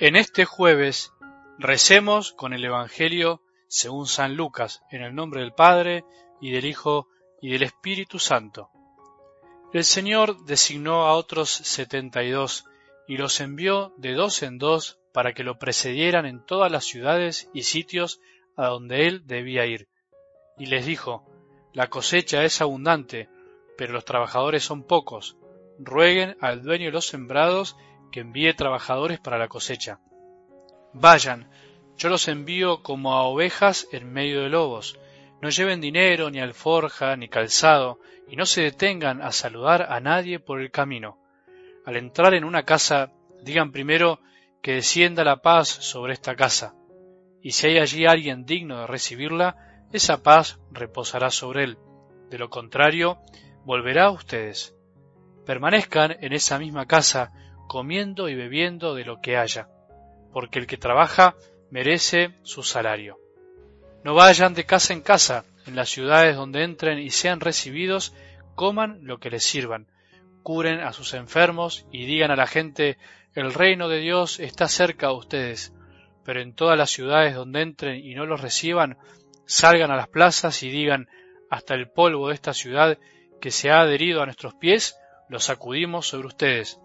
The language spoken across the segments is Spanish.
En este jueves recemos con el Evangelio según San Lucas, en el nombre del Padre, y del Hijo, y del Espíritu Santo. El Señor designó a otros setenta y dos, y los envió de dos en dos para que lo precedieran en todas las ciudades y sitios a donde él debía ir. Y les dijo, La cosecha es abundante, pero los trabajadores son pocos. Rueguen al dueño de los sembrados que envíe trabajadores para la cosecha. Vayan, yo los envío como a ovejas en medio de lobos. No lleven dinero, ni alforja, ni calzado, y no se detengan a saludar a nadie por el camino. Al entrar en una casa, digan primero que descienda la paz sobre esta casa, y si hay allí alguien digno de recibirla, esa paz reposará sobre él. De lo contrario, volverá a ustedes. Permanezcan en esa misma casa, comiendo y bebiendo de lo que haya, porque el que trabaja merece su salario. No vayan de casa en casa, en las ciudades donde entren y sean recibidos, coman lo que les sirvan, curen a sus enfermos y digan a la gente el reino de Dios está cerca de ustedes. Pero en todas las ciudades donde entren y no los reciban, salgan a las plazas y digan hasta el polvo de esta ciudad que se ha adherido a nuestros pies, lo sacudimos sobre ustedes.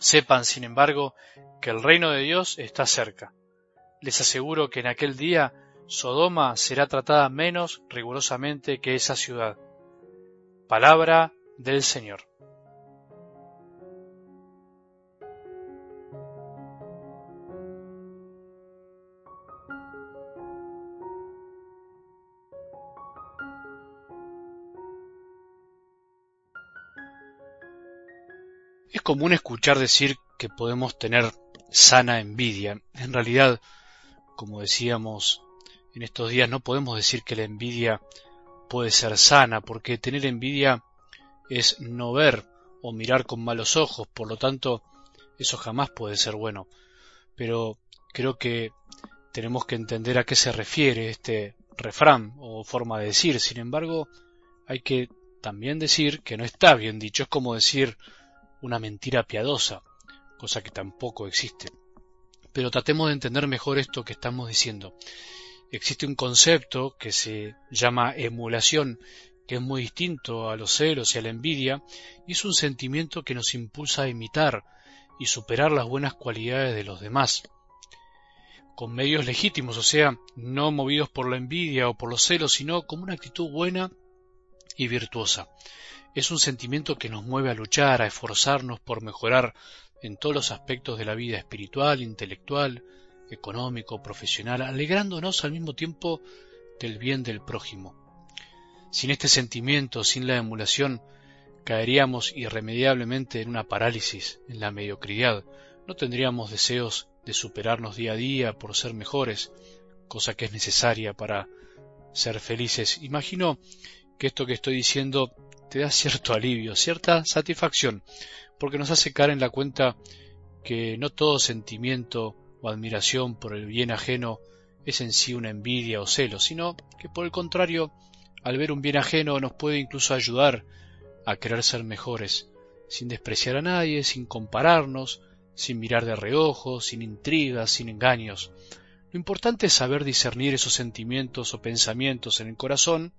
Sepan, sin embargo, que el reino de Dios está cerca. Les aseguro que en aquel día Sodoma será tratada menos rigurosamente que esa ciudad. Palabra del Señor. Es común escuchar decir que podemos tener sana envidia. En realidad, como decíamos en estos días, no podemos decir que la envidia puede ser sana, porque tener envidia es no ver o mirar con malos ojos, por lo tanto, eso jamás puede ser bueno. Pero creo que tenemos que entender a qué se refiere este refrán o forma de decir. Sin embargo, hay que también decir que no está bien dicho. Es como decir una mentira piadosa, cosa que tampoco existe. Pero tratemos de entender mejor esto que estamos diciendo. Existe un concepto que se llama emulación, que es muy distinto a los celos y a la envidia, y es un sentimiento que nos impulsa a imitar y superar las buenas cualidades de los demás, con medios legítimos, o sea, no movidos por la envidia o por los celos, sino como una actitud buena y virtuosa. Es un sentimiento que nos mueve a luchar, a esforzarnos por mejorar en todos los aspectos de la vida espiritual, intelectual, económico, profesional, alegrándonos al mismo tiempo del bien del prójimo. Sin este sentimiento, sin la emulación, caeríamos irremediablemente en una parálisis, en la mediocridad. No tendríamos deseos de superarnos día a día por ser mejores, cosa que es necesaria para ser felices. Imagino que esto que estoy diciendo te da cierto alivio, cierta satisfacción, porque nos hace caer en la cuenta que no todo sentimiento o admiración por el bien ajeno es en sí una envidia o celo, sino que por el contrario, al ver un bien ajeno nos puede incluso ayudar a querer ser mejores, sin despreciar a nadie, sin compararnos, sin mirar de reojo, sin intrigas, sin engaños. Lo importante es saber discernir esos sentimientos o pensamientos en el corazón,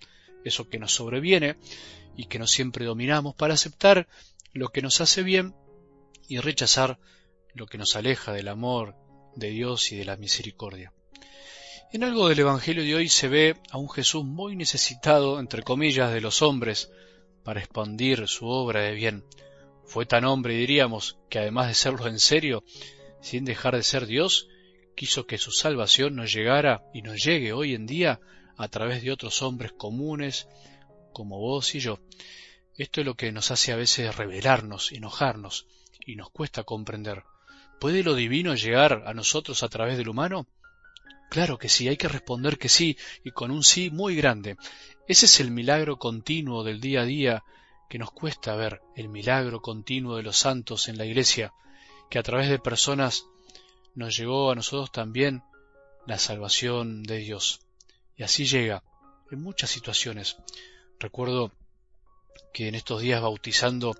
eso que nos sobreviene y que no siempre dominamos, para aceptar lo que nos hace bien y rechazar lo que nos aleja del amor de Dios y de la misericordia. En algo del Evangelio de hoy se ve a un Jesús muy necesitado, entre comillas, de los hombres para expandir su obra de bien. Fue tan hombre, diríamos, que además de serlo en serio, sin dejar de ser Dios, quiso que su salvación nos llegara y nos llegue hoy en día a través de otros hombres comunes como vos y yo. Esto es lo que nos hace a veces rebelarnos, enojarnos, y nos cuesta comprender. ¿Puede lo divino llegar a nosotros a través del humano? Claro que sí, hay que responder que sí, y con un sí muy grande. Ese es el milagro continuo del día a día que nos cuesta ver, el milagro continuo de los santos en la Iglesia, que a través de personas nos llegó a nosotros también la salvación de Dios. Y así llega en muchas situaciones. Recuerdo que en estos días bautizando,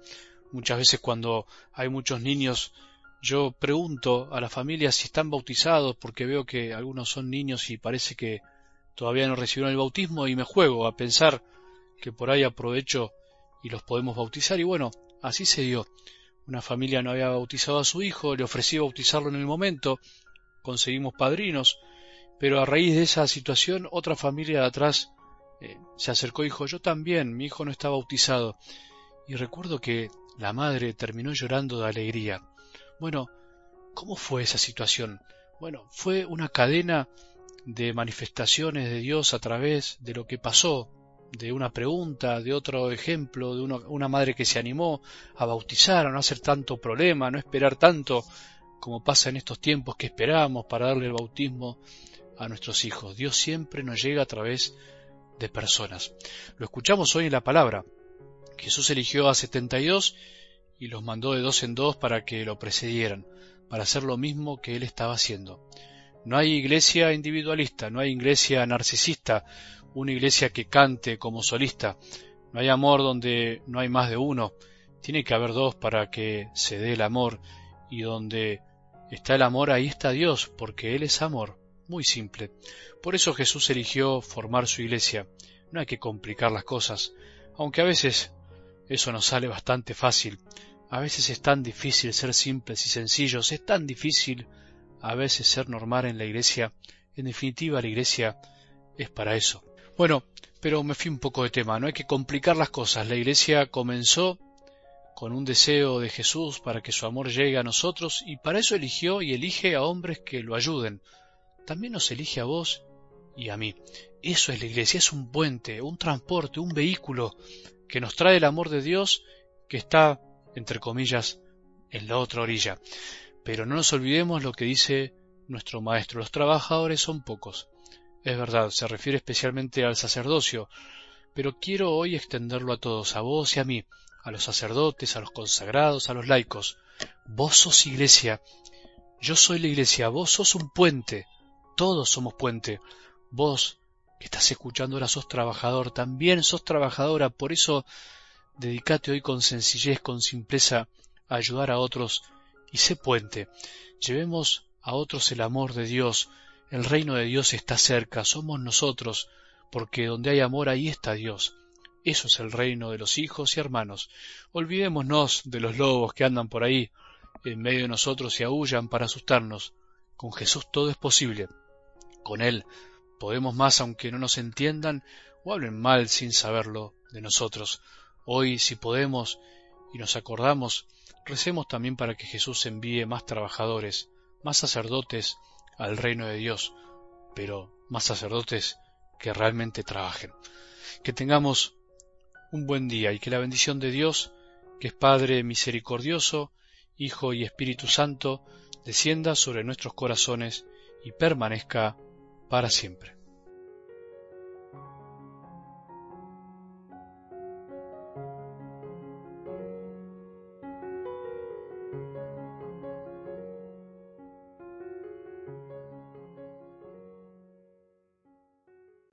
muchas veces cuando hay muchos niños Yo pregunto a las familias si están bautizados porque veo que algunos son niños y parece que todavía no recibieron el bautismo y me juego a pensar que por ahí aprovecho y los podemos bautizar y bueno, así se dio. Una familia no había bautizado a su hijo, le ofrecí bautizarlo en el momento, conseguimos padrinos, pero a raíz de esa situación otra familia de atrás eh, se acercó y dijo yo también, mi hijo no está bautizado. Y recuerdo que la madre terminó llorando de alegría. Bueno, ¿cómo fue esa situación? Bueno, fue una cadena de manifestaciones de Dios a través de lo que pasó, de una pregunta, de otro ejemplo, de una, madre que se animó a bautizar, a no hacer tanto problema, a no esperar tanto como pasa en estos tiempos que esperamos para darle el bautismo a nuestros hijos. Dios siempre nos llega a través de personas. Lo escuchamos hoy en la palabra. Jesús eligió a setenta y dos y los mandó de dos en dos para que lo precedieran, para hacer lo mismo que él estaba haciendo. No hay iglesia individualista, no hay iglesia narcisista, una iglesia que cante como solista. No hay amor donde no hay más de uno. Tiene que haber dos para que se dé el amor. Y donde está el amor, ahí está Dios, porque Él es amor. Muy simple. Por eso Jesús eligió formar su iglesia. No hay que complicar las cosas, aunque a veces eso nos sale bastante fácil. A veces es tan difícil ser simples y sencillos, es tan difícil a veces ser normal en la iglesia. En definitiva, la iglesia es para eso. Bueno, pero me fui un poco de tema, no hay que complicar las cosas. La iglesia comenzó con un deseo de Jesús para que su amor llegue a nosotros y para eso eligió y elige a hombres que lo ayuden. También nos elige a vos y a mí. Eso es la iglesia, es un puente, un transporte, un vehículo que nos trae el amor de Dios que está, entre comillas, en la otra orilla. Pero no nos olvidemos lo que dice nuestro maestro, los trabajadores son pocos. Es verdad, se refiere especialmente al sacerdocio, pero quiero hoy extenderlo a todos, a vos y a mí, a los sacerdotes, a los consagrados, a los laicos. Vos sos iglesia, yo soy la iglesia, vos sos un puente, todos somos puente. Vos que estás escuchando ahora sos trabajador, también sos trabajadora, por eso dedicate hoy con sencillez, con simpleza, a ayudar a otros y sé puente. Llevemos a otros el amor de Dios, el reino de Dios está cerca, somos nosotros, porque donde hay amor ahí está Dios. Eso es el reino de los hijos y hermanos. Olvidémonos de los lobos que andan por ahí en medio de nosotros y aullan para asustarnos. Con Jesús todo es posible. Con Él podemos más aunque no nos entiendan o hablen mal sin saberlo de nosotros. Hoy, si podemos y nos acordamos, recemos también para que Jesús envíe más trabajadores, más sacerdotes, al reino de Dios, pero más sacerdotes que realmente trabajen. Que tengamos un buen día y que la bendición de Dios, que es Padre misericordioso, Hijo y Espíritu Santo, descienda sobre nuestros corazones y permanezca para siempre.